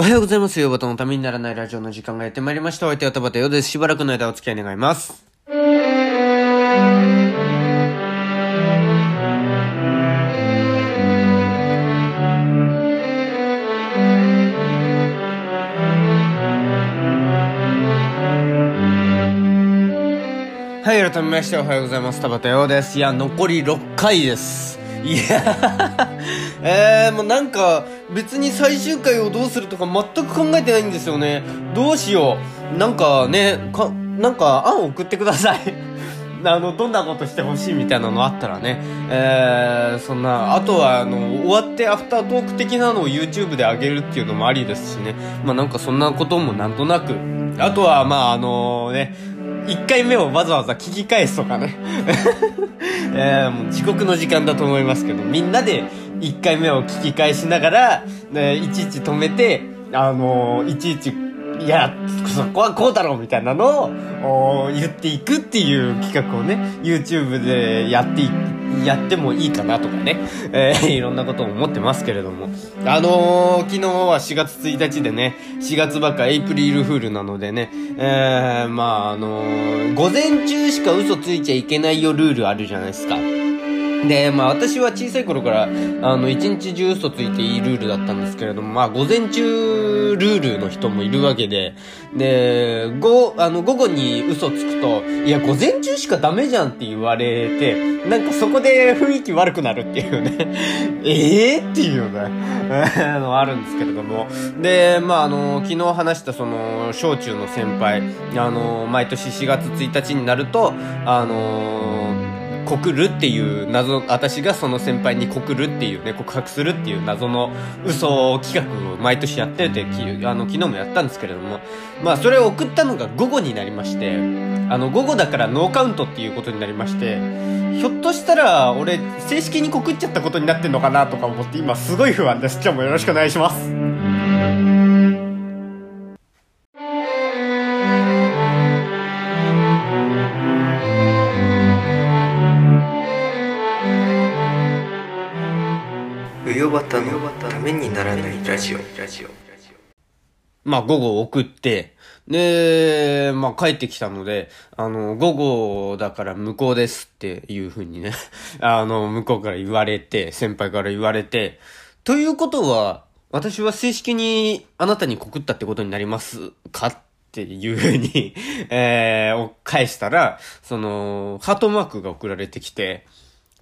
おはようございます。よばたのためにならないラジオの時間がやってまいりました。お相手は田畑ようです。しばらくの間お付き合い願います。はい、改めましておはようございます。田畑ようです。いや、残り6回です。いや えー、もうなんか、別に最終回をどうするとか全く考えてないんですよね。どうしよう。なんかね、か、なんか案送ってください。あの、どんなことしてほしいみたいなのあったらね、えー、そんな、あとは、あの、終わってアフタートーク的なのを YouTube で上げるっていうのもありですしね。まあなんかそんなこともなんとなく。あとは、まああのね、1回目をわざわざ聞き返すとかね。えー、もう地獄の時間だと思いますけど、みんなで1回目を聞き返しながら、ね、いちいち止めて、あのいちいち、いや、そこはこうだろうみたいなのを言っていくっていう企画をね、YouTube でやっていやってもいいかなとかね、えー、いろんなことを思ってますけれども。あのー、昨日は4月1日でね、4月ばっかエイプリルフールなのでね、えー、まああのー、午前中しか嘘ついちゃいけないよルールあるじゃないですか。で、まあ私は小さい頃から、あの、一日中嘘ついていいルールだったんですけれども、まあ午前中ルールの人もいるわけで、で、午、あの、午後に嘘つくと、いや、午前中しかダメじゃんって言われて、なんかそこで雰囲気悪くなるっていうね、ええ、っていうね、あ のあるんですけれども、で、まああの、昨日話したその、小中の先輩、あの、毎年4月1日になると、あの、告るっていう謎、私がその先輩に告るっていうね、告白するっていう謎の嘘企画を毎年やってて、あの、昨日もやったんですけれども、まあ、それを送ったのが午後になりまして、あの、午後だからノーカウントっていうことになりまして、ひょっとしたら、俺、正式に告っちゃったことになってんのかなとか思って、今すごい不安です。今日もよろしくお願いします。ならないラジオ。まあ午後送って、で、まあ帰ってきたので、あの、午後だから向こうですっていう風にね、あの、向こうから言われて、先輩から言われて、ということは、私は正式にあなたに告ったってことになりますかっていう風に、えー、返したら、その、ハートマークが送られてきて、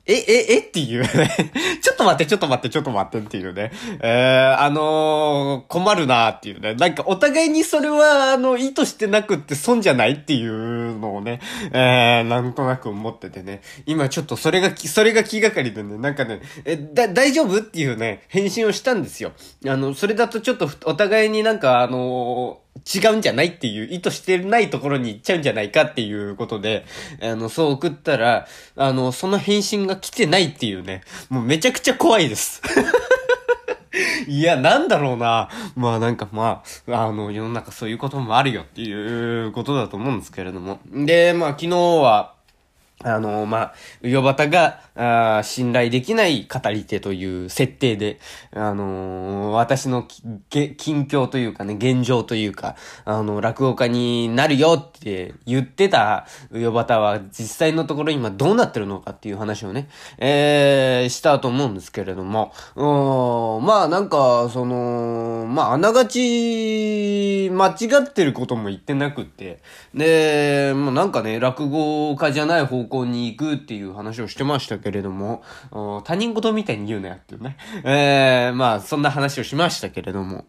え、え、えっていうね。ちょっと待って、ちょっと待って、ちょっと待ってっていうね。えー、あのー、困るなっていうね。なんかお互いにそれは、あの、意図してなくって損じゃないっていうのをね、えー、なんとなく思っててね。今ちょっとそれが、それが気がかりでね、なんかね、え、だ、大丈夫っていうね、返信をしたんですよ。あの、それだとちょっとお互いになんか、あのー違うんじゃないっていう、意図してないところに行っちゃうんじゃないかっていうことで、あの、そう送ったら、あの、その返信が来てないっていうね、もうめちゃくちゃ怖いです。いや、なんだろうな。まあなんかまあ、あの、世の中そういうこともあるよっていうことだと思うんですけれども。で、まあ昨日は、あの、まあ、うよばたが、あ信頼できない語り手という設定で、あのー、私の近況というかね、現状というか、あの、落語家になるよって言ってたうよばたは、実際のところ今どうなってるのかっていう話をね、えー、したと思うんですけれども、うん、まあなんか、その、まあ、あながち、間違ってることも言ってなくって、で、もうなんかね、落語家じゃない方向に行くっていう話をしてましたけれども、他人事みたいに言うなよっていうね。えー、まあ、そんな話をしましたけれども。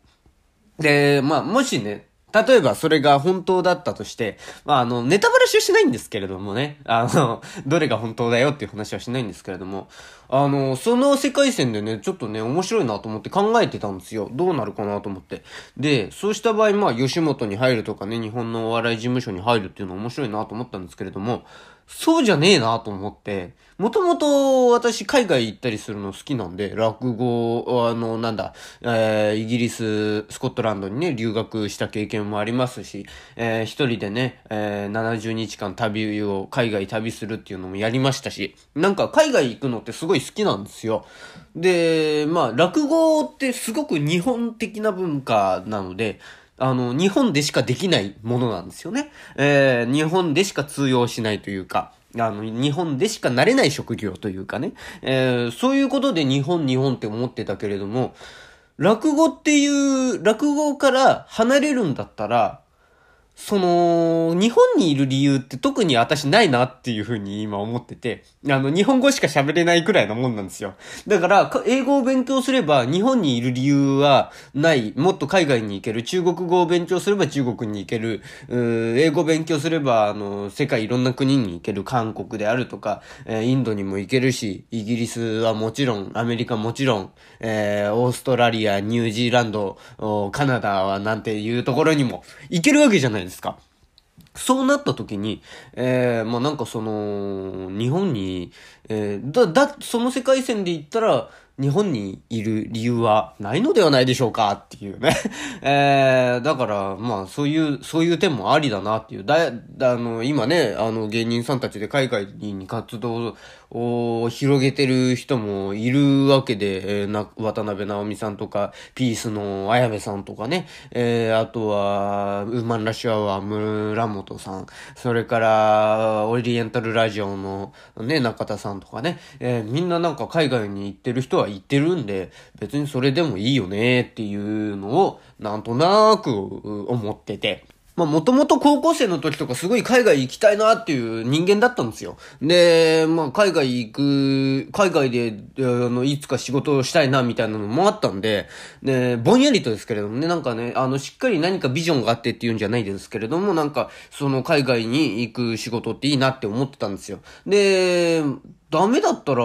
で、まあ、もしね、例えばそれが本当だったとして、まあ、あの、ネタバラシはしないんですけれどもね。あの、どれが本当だよっていう話はしないんですけれども、あの、その世界線でね、ちょっとね、面白いなと思って考えてたんですよ。どうなるかなと思って。で、そうした場合、まあ、吉本に入るとかね、日本のお笑い事務所に入るっていうのは面白いなと思ったんですけれども、そうじゃねえなと思って、もともと私海外行ったりするの好きなんで、落語、あの、なんだ、えー、イギリス、スコットランドにね、留学した経験もありますし、えー、一人でね、えー、70日間旅を、海外旅するっていうのもやりましたし、なんか海外行くのってすごい好きなんですよ。で、まあ、落語ってすごく日本的な文化なので、あの、日本でしかできないものなんですよね。えー、日本でしか通用しないというか、あの、日本でしかなれない職業というかね。えー、そういうことで日本、日本って思ってたけれども、落語っていう、落語から離れるんだったら、その、日本にいる理由って特に私ないなっていうふうに今思ってて、あの、日本語しか喋れないくらいのもんなんですよ。だから、英語を勉強すれば日本にいる理由はない。もっと海外に行ける。中国語を勉強すれば中国に行ける。英語を勉強すれば、あの、世界いろんな国に行ける。韓国であるとか、えーインドにも行けるし、イギリスはもちろん、アメリカもちろん、えーオーストラリア、ニュージーランド、カナダはなんていうところにも行けるわけじゃないですか？そうなった時に、えー、まあなんかその、日本に、えー、だ、だ、その世界線で言ったら、日本にいる理由はないのではないでしょうかっていうね。えー、だから、まあそういう、そういう点もありだなっていう。だ、あの、今ね、あの芸人さんたちで海外に活動を広げてる人もいるわけで、えーな、渡辺直美さんとか、ピースの綾部さんとかね、えー、あとは、ウーマンラッシュアワー村本さん、それから、オリエンタルラジオのね、中田さんとかね、えーみんななんか海外に行ってる人は行ってるんで、別にそれでもいいよねっていうのを、なんとなく思ってて。まあ、もともと高校生の時とかすごい海外行きたいなっていう人間だったんですよ。で、まあ、海外行く、海外で、あの、いつか仕事をしたいなみたいなのもあったんで、で、ぼんやりとですけれどもね、なんかね、あの、しっかり何かビジョンがあってっていうんじゃないですけれども、なんか、その海外に行く仕事っていいなって思ってたんですよ。で、ダメだったら、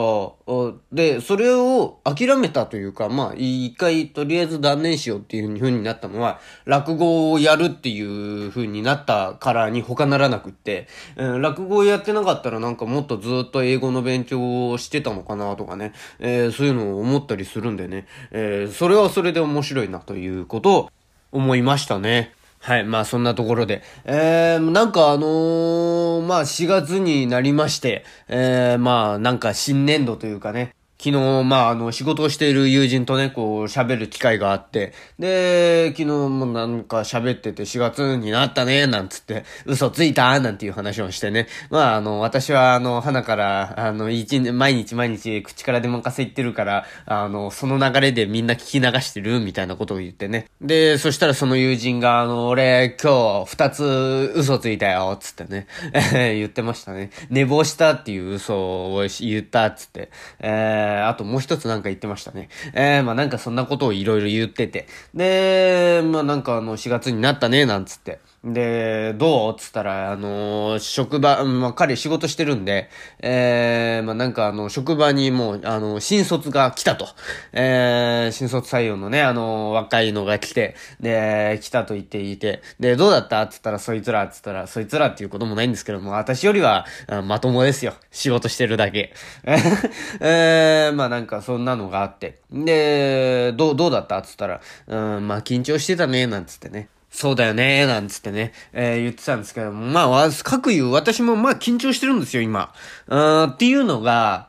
で、それを諦めたというか、まあ、一回とりあえず断念しようっていう風になったのは、落語をやるっていう風になったからに他ならなくって、うん落語をやってなかったらなんかもっとずっと英語の勉強をしてたのかなとかね、えーそういうのを思ったりするんでね、えーそれはそれで面白いなということを思いましたね。はい。まあそんなところで。えー、なんかあのーまあ4月になりまして、えー、まあなんか新年度というかね、昨日、まあ、あの、仕事をしている友人とね、こう、喋る機会があって、で、昨日もなんか喋ってて4月になったね、なんつって、嘘ついた？なんていう話をしてね。まあ、あの、私は、あの、花から、あの、一年、毎日毎日口から出まかせ言ってるから、あの、その流れでみんな聞き流してる、みたいなことを言ってね。で、そしたらその友人が、あの、俺、今日、二つ嘘ついたよ、つってね、言ってましたね。寝坊したっていう嘘を言った、つって。えー、あともう一つなんか言ってましたね。えー、まあなんかそんなことをいろいろ言ってて。で、まあなんかあの、4月になったね、なんつって。で、どう？つったら、あのー職場、まあ、彼仕事してるんで、えー、まあ、なんかあの、職場にもう、あの、新卒が来たと。えー、新卒採用のね、あの、若いのが来て、で、来たと言っていて、で、どうだった？つったら、そいつら、つったら、そいつらっていうこともないんですけども、私よりは、まともですよ。仕事してるだけ。えー、まあなんかそんなのがあって。で、どう、どうだった？つったら、うん、まあ緊張してたね、なんつってね。そうだよね、なんつってね、えー言ってたんですけども、まあ、各言う、私もまあ緊張してるんですよ、今。うーんっていうのが、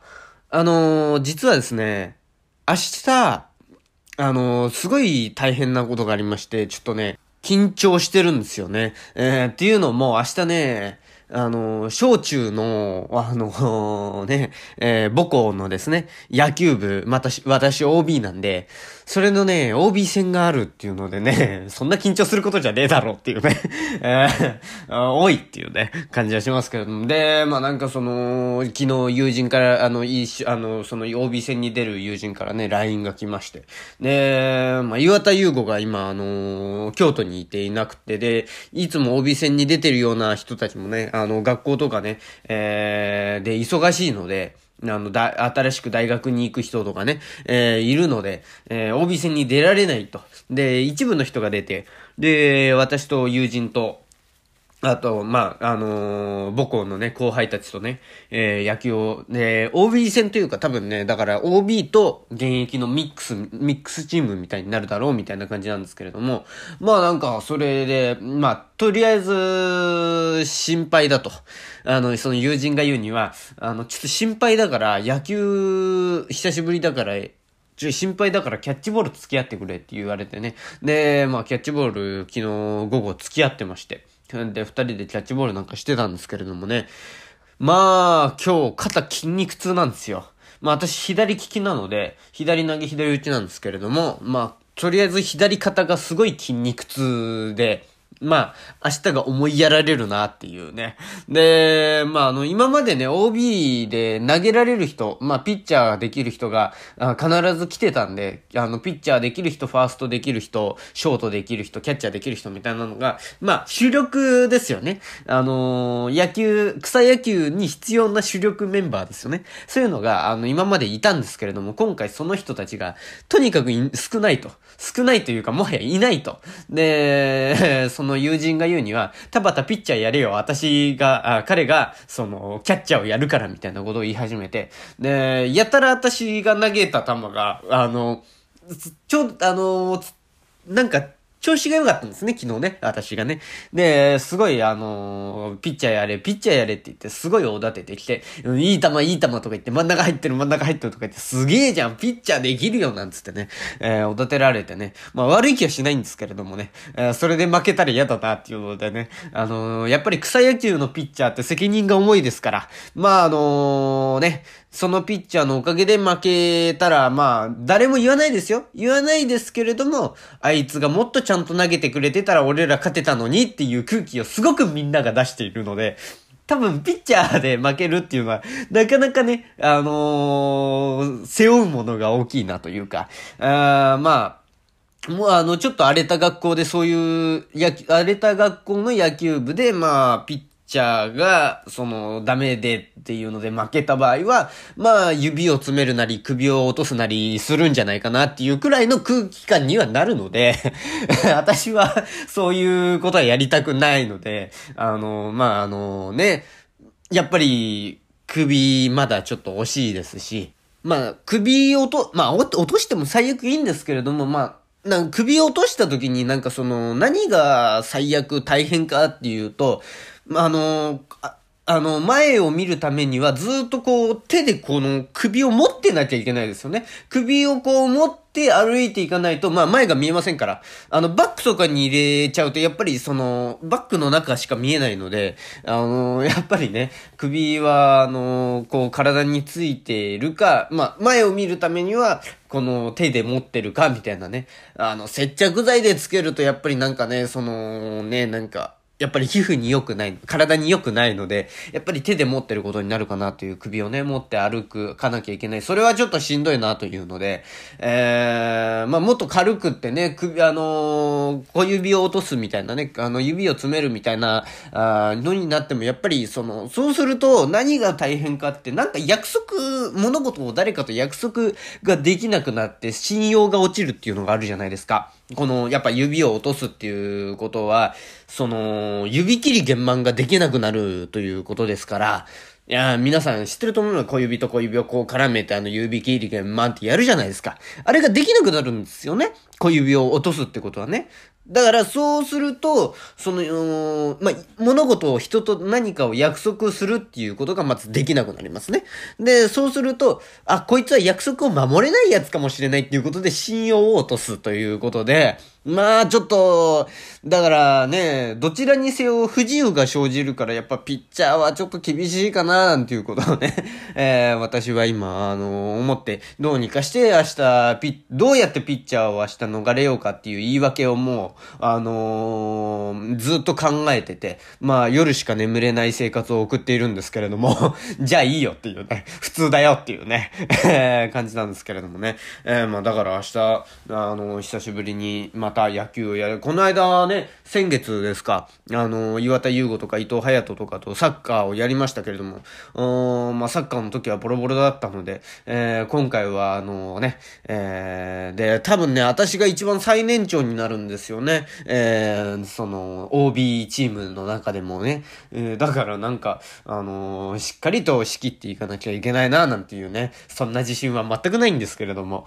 あのー実はですね、明日、あのーすごい大変なことがありまして、ちょっとね、緊張してるんですよね。えーっていうのも、明日ね、あの、小中の、あの、ね、えー母校のですね、野球部、また、私 OB なんで、それのね、OB 戦があるっていうのでね、そんな緊張することじゃねえだろうっていうね、えー多いっていうね、感じはしますけども、で、まあなんかその、昨日友人から、あの、いいし、あの、その OB 戦に出る友人からね、LINE が来まして、で、まあ岩田優吾が今、あの、京都にいていなくて、で、いつも OB 戦に出てるような人たちもね、あの、学校とかね、えー、で、忙しいので、あの、だ、新しく大学に行く人とかね、えー、いるので、えー、OB 戦に出られないと。で、一部の人が出て、で、私と友人と、あと、まあ、あのー母校のね、後輩たちとね、えー野球を、ね、OB 戦というか多分ね、だから OB と現役のミックス、ミックスチームみたいになるだろうみたいな感じなんですけれども、まあなんか、それで、まあ、とりあえず、心配だと。あの、その友人が言うには、あの、ちょっと心配だから、野球、久しぶりだから、ちょ、心配だからキャッチボール付き合ってくれって言われてね。で、まあ、キャッチボール昨日午後付き合ってまして。で、二人でキャッチボールなんかしてたんですけれどもね。まあ、今日肩筋肉痛なんですよ。まあ私左利きなので、左投げ左打ちなんですけれども、まあ、とりあえず左肩がすごい筋肉痛で、まあ、明日が思いやられるなっていうね。で、まあ、あの、今までね、OB で投げられる人、まあ、ピッチャーできる人が必ず来てたんで、あの、ピッチャーできる人、ファーストできる人、ショートできる人、キャッチャーできる人みたいなのが、まあ、主力ですよね。あの野球、草野球に必要な主力メンバーですよね。そういうのが、あの、今までいたんですけれども、今回その人たちが、とにかく少ないと。少ないというか、もはやいないと。で、そのの友人が言うには、田畑ピッチャーやれよ、私が、あ彼が、その、キャッチャーをやるからみたいなことを言い始めて、で、やたら私が投げた球が、あの、ちょ、あの、なんか、調子が良かったんですね、昨日ね、私がね。で、すごい、あのーピッチャーやれ、ピッチャーやれって言って、すごい大立ててきて、いい球、いい球とか言って、真ん中入ってる、真ん中入ってるとか言って、すげえじゃん、ピッチャーできるよ、なんつってね、えー、お立てられてね。まあ、悪い気はしないんですけれどもね、えーそれで負けたら嫌だな、っていうのでね、あのーやっぱり草野球のピッチャーって責任が重いですから、まあ、あのね、そのピッチャーのおかげで負けたら、まあ、誰も言わないですよ。言わないですけれども、あいつがもっとちゃんと投げてくれてたら俺ら勝てたのにっていう空気をすごくみんなが出しているので、多分、ピッチャーで負けるっていうのは、なかなかね、あのー背負うものが大きいなというか、あまあ、もうあの、ちょっと荒れた学校でそういう、荒れた学校の野球部で、まあ、ピッチャーが、その、ダメでっていうので負けた場合は、まあ、指を詰めるなり、首を落とすなりするんじゃないかなっていうくらいの空気感にはなるので、私は、そういうことはやりたくないので、あの、まあ、あのね、やっぱり、首まだちょっと惜しいですし、まあ、首を落と、まあ、落としても最悪いいんですけれども、まあ、なん首を落とした時になんかその、何が最悪大変かっていうと、まあの、ああの、前を見るためにはずっとこう、手でこの首を持ってなきゃいけないですよね。首をこう持って歩いていかないと、まあ前が見えませんから。あの、バックとかに入れちゃうと、やっぱりその、バックの中しか見えないので、あの、やっぱりね、首は、あの、こう、体についているか、まあ前を見るためには、この手で持ってるか、みたいなね。あの、接着剤でつけると、やっぱりなんかね、その、ね、なんか、やっぱり皮膚に良くない、体に良くないので、やっぱり手で持ってることになるかなという首をね、持って歩く、かなきゃいけない。それはちょっとしんどいなというので、えー、まあもっと軽くってね、首、あのー小指を落とすみたいなね、あの、指を詰めるみたいな、あーのになっても、やっぱりその、そうすると何が大変かって、なんか約束、物事を誰かと約束ができなくなって、信用が落ちるっていうのがあるじゃないですか。この、やっぱ指を落とすっていうことは、その、指切り幻慢ができなくなるということですから、いや、皆さん知ってると思うの小指と小指をこう絡めてあの指切り幻慢ってやるじゃないですか。あれができなくなるんですよね。小指を落とすってことはね。だから、そうすると、その、まあ、物事を人と何かを約束するっていうことがまずできなくなりますね。で、そうすると、あ、こいつは約束を守れないやつかもしれないっていうことで信用を落とすということで、まあ、ちょっと、だからね、どちらにせよ不自由が生じるから、やっぱピッチャーはちょっと厳しいかな、なんていうことをね、えー私は今、あの、思って、どうにかして明日、ピ、どうやってピッチャーを明日逃れようかっていう言い訳をもう、あのーずっと考えてて、まあ、夜しか眠れない生活を送っているんですけれども、じゃあいいよっていうね、普通だよっていうね、感じなんですけれどもね、えーまあ、だから明日、あの、久しぶりにまた野球をやる。この間ね、先月ですか、あの、岩田優吾とか伊藤隼人とかとサッカーをやりましたけれども、うーんまあ、サッカーの時はボロボロだったので、えー今回はあのね、えーで、多分ね、私が一番最年長になるんですよね。えー、その、OB チームの中でもね。えー、だからなんか、あのー、しっかりと仕切っていかなきゃいけないな、なんていうね、そんな自信は全くないんですけれども、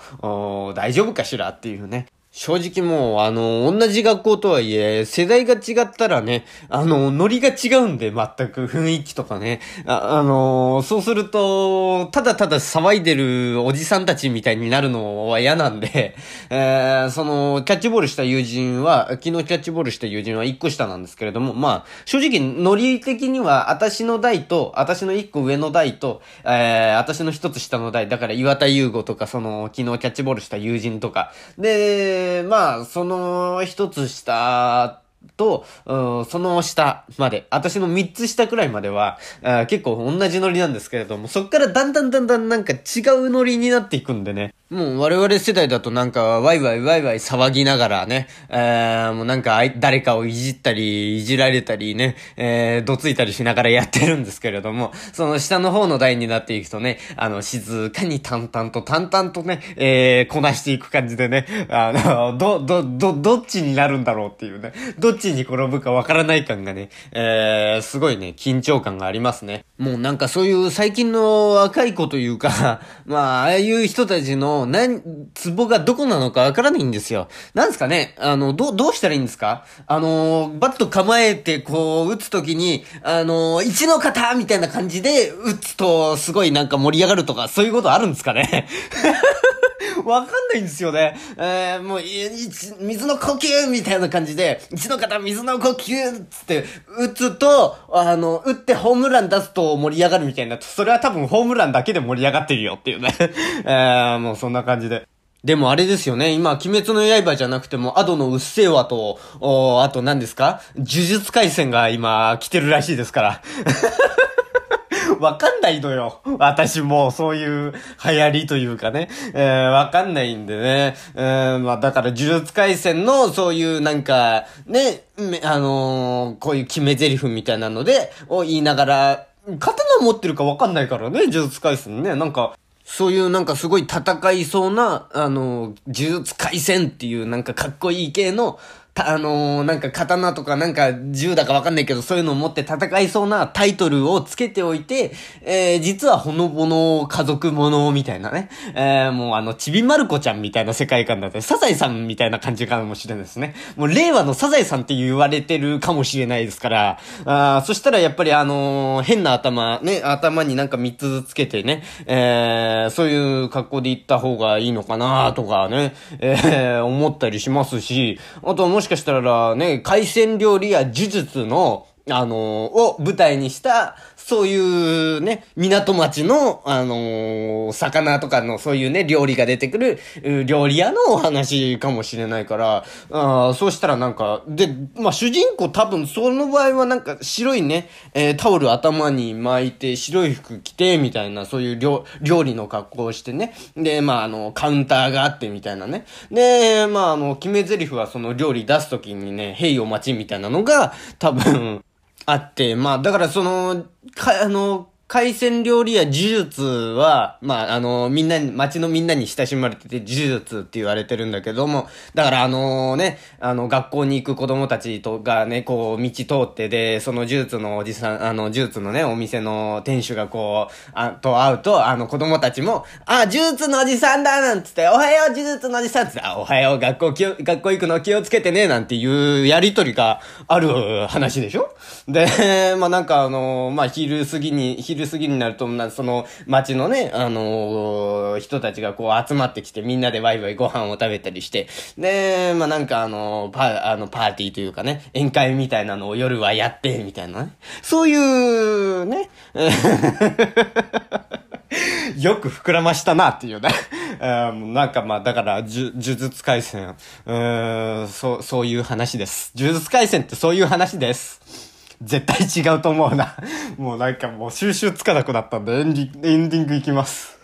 大丈夫かしら？っていうね。正直もう、あの、同じ学校とはいえ、世代が違ったらね、あの、ノリが違うんで、全く雰囲気とかね。あ、あの、そうすると、ただただ騒いでるおじさんたちみたいになるのは嫌なんで、えー、その、キャッチボールした友人は、昨日キャッチボールした友人は1個下なんですけれども、まあ、正直、ノリ的には、私の代と、私の1個上の代と、えー、私の1つ下の代、だから岩田優吾とか、その、昨日キャッチボールした友人とか、で、で、まあ、その一つ下と、うん、その下まで、私の三つ下くらいまでは、あ結構同じノリなんですけれども、そっからだんだんだんだんなんか違うノリになっていくんでね。もう我々世代だとなんかワイワイワイワイ騒ぎながらね、えー、もうなんか誰かをいじったり、いじられたりね、えー、どついたりしながらやってるんですけれども、その下の方の台になっていくとね、あの、静かに淡々と淡々とね、えー、こなしていく感じでね、あの、ど、ど、ど、どっちになるんだろうっていうね、どっちに転ぶかわからない感がね、えー、すごいね、緊張感がありますね。もうなんかそういう最近の若い子というか、まあ、ああいう人たちの、何、ツボがどこなのかわからないんですよ。なんですかね？あの、ど、どうしたらいいんですか？あの、バット構えてこう、打つときに、あの、一の方みたいな感じで打つと、すごいなんか盛り上がるとか、そういうことあるんですかね？わかんないんですよね。えー、もう、水の呼吸みたいな感じで、一の方水の呼吸つって、打つと、あの、打ってホームラン出すと盛り上がるみたいな、それは多分ホームランだけで盛り上がってるよっていうね。えー、もうそんな感じで。でもあれですよね。今、鬼滅の刃じゃなくても、アドのうっせぇわと、おあと何ですか？呪術回戦が今来てるらしいですから。わかんないのよ。私もそういう流行りというかね。えー、わかんないんでね。えー、まあだから呪術回戦のそういうなんか、ね、あのー、こういう決め台詞みたいなので、を言いながら、刀持ってるかわかんないからね、呪術回戦ね。なんか、そういうなんかすごい戦いそうな、あの、呪術回戦っていうなんかかっこいい系のあのー、なんか刀とかなんか銃だかわかんないけど、そういうのを持って戦いそうなタイトルをつけておいて、えー、実はほのぼの家族ものみたいなね。えー、もうあの、ちびまる子ちゃんみたいな世界観だって、サザエさんみたいな感じかもしれないですね。もう令和のサザエさんって言われてるかもしれないですから、あそしたらやっぱりあのー、変な頭、ね、頭になんか3つずつけてね、えー、そういう格好で行った方がいいのかなとかね、えー、思ったりしますし、あともししかしたらね、海鮮料理や呪術の、あのー、を舞台にした、そういうね、港町の、あのー、魚とかのそういうね、料理が出てくる、料理屋のお話かもしれないから、あそうしたらなんか、で、まあ、主人公多分その場合はなんか白いね、えー、タオル頭に巻いて白い服着て、みたいな、そういう料理の格好をしてね。で、まあ、あの、カウンターがあってみたいなね。で、まあ、あの、決め台詞はその料理出すときにね、へいお待ちみたいなのが、多分、あって、まあ、だからその、か、あの、海鮮料理や呪術は、まあ、あの、みんなに、街のみんなに親しまれてて、呪術って言われてるんだけども、だからあのね、あの、学校に行く子供たちとがね、こう、道通ってで、その呪術のおじさん、あの、呪術のね、お店の店主がこう、あ、と会うと、あの、子供たちも、あ、呪術のおじさんだなんつって、おはよう、呪術のおじさんつって、あ、おはよう、学校気を、学校行くの気をつけてね、なんていうやりとりがある話でしょ？で、まあ、なんかあの、まあ、昼過ぎに、昼昼過ぎになると、その街のね、あのー、人たちがこう集まってきてみんなでワイワイご飯を食べたりして、で、まあなんかあの、パ、あの、パーティーというかね、宴会みたいなのを夜はやって、みたいなね。そういう、ね、よく膨らましたなっていうね。なんかまあ、だから、呪術回戦、うん、そう、そういう話です。呪術回戦ってそういう話です。絶対違うと思うな。もうなんかもう収集つかなくなったんでエンディエンディングいきます。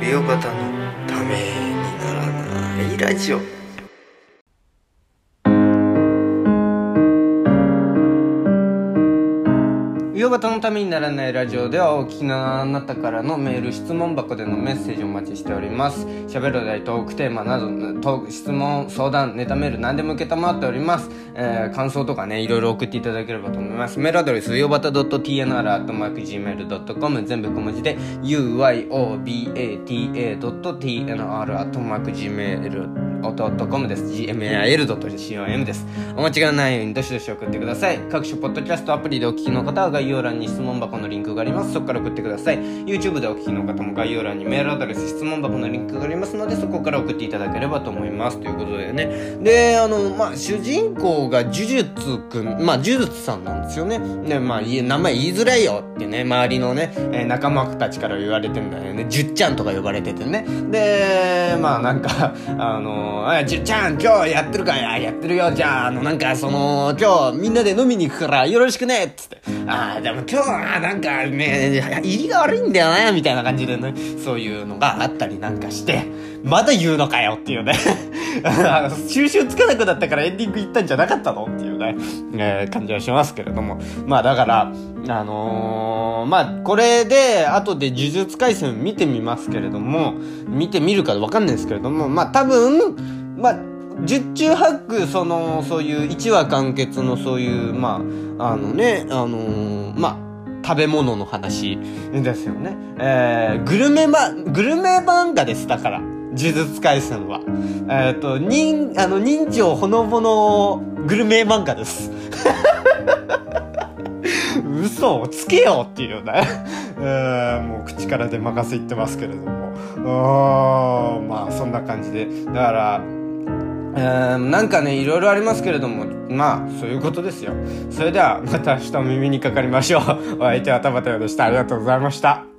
美容型のためにならないラジオ。ヨバタのためにならないラジオではお聞きのあなたからのメール、質問箱でのメッセージをお待ちしております。喋るお題、トークテーマなど、トーク質問、相談、ネタメール、何でも受けたまっております。えー、感想とかね、いろいろ送っていただければと思います。メールアドレス、よばた .tnr.gmail.com 全部小文字で、uyobata.tnr.gmail.com です。gmail.com です。お間違いないようにどしどし送ってください。各種ポッドキャストアプリでお聞きの方は概要欄に質問箱のリンクがあります。そこから送ってください。YouTube でお聞きの方も概要欄にメールアドレス、質問箱のリンクがありますので、そこから送っていただければと思います。ということでね。で、あの、まあ、主人公が呪術くん、まあ、呪術さんなんですよね。で、まあ、名前言いづらいよってね、周りのね、えー仲間たちから言われてんだよね。じゅっちゃんとか呼ばれててね。で、まあ、なんか、あの、あ、じゅちゃん、今日やってるかや、やってるよ。じゃあ、あの、なんか、その、今日みんなで飲みに行くからよろしくね。っつって。ああ、でも今日はなんかね、入りが悪いんだよな、みたいな感じでね、そういうのがあったりなんかして、まだ言うのかよっていうね。収集つかなくなったからエンディング行ったんじゃなかったのっていうね、えー感じはしますけれども。まあだから、あのーまあこれで、後で呪術廻戦見てみますけれども、見てみるかわかんないですけれども、まあ多分、まあ、十中八九、その、そういう一話完結のそういう、まあ、あのね、あのーまあ、食べ物の話ですよね。えー、グルメま、グルメ漫画です、だから。呪術廻戦は。えっ、と、人、あの、人情ほのぼのグルメ漫画です。嘘をつけようっていうね。えー、もう口から出任せ言ってますけれども。うーまあ、そんな感じで。だから、えー、なんかね、いろいろありますけれども、まあ、そういうことですよ。それでは、また明日耳にかかりましょう。お相手は田畑でした。ありがとうございました。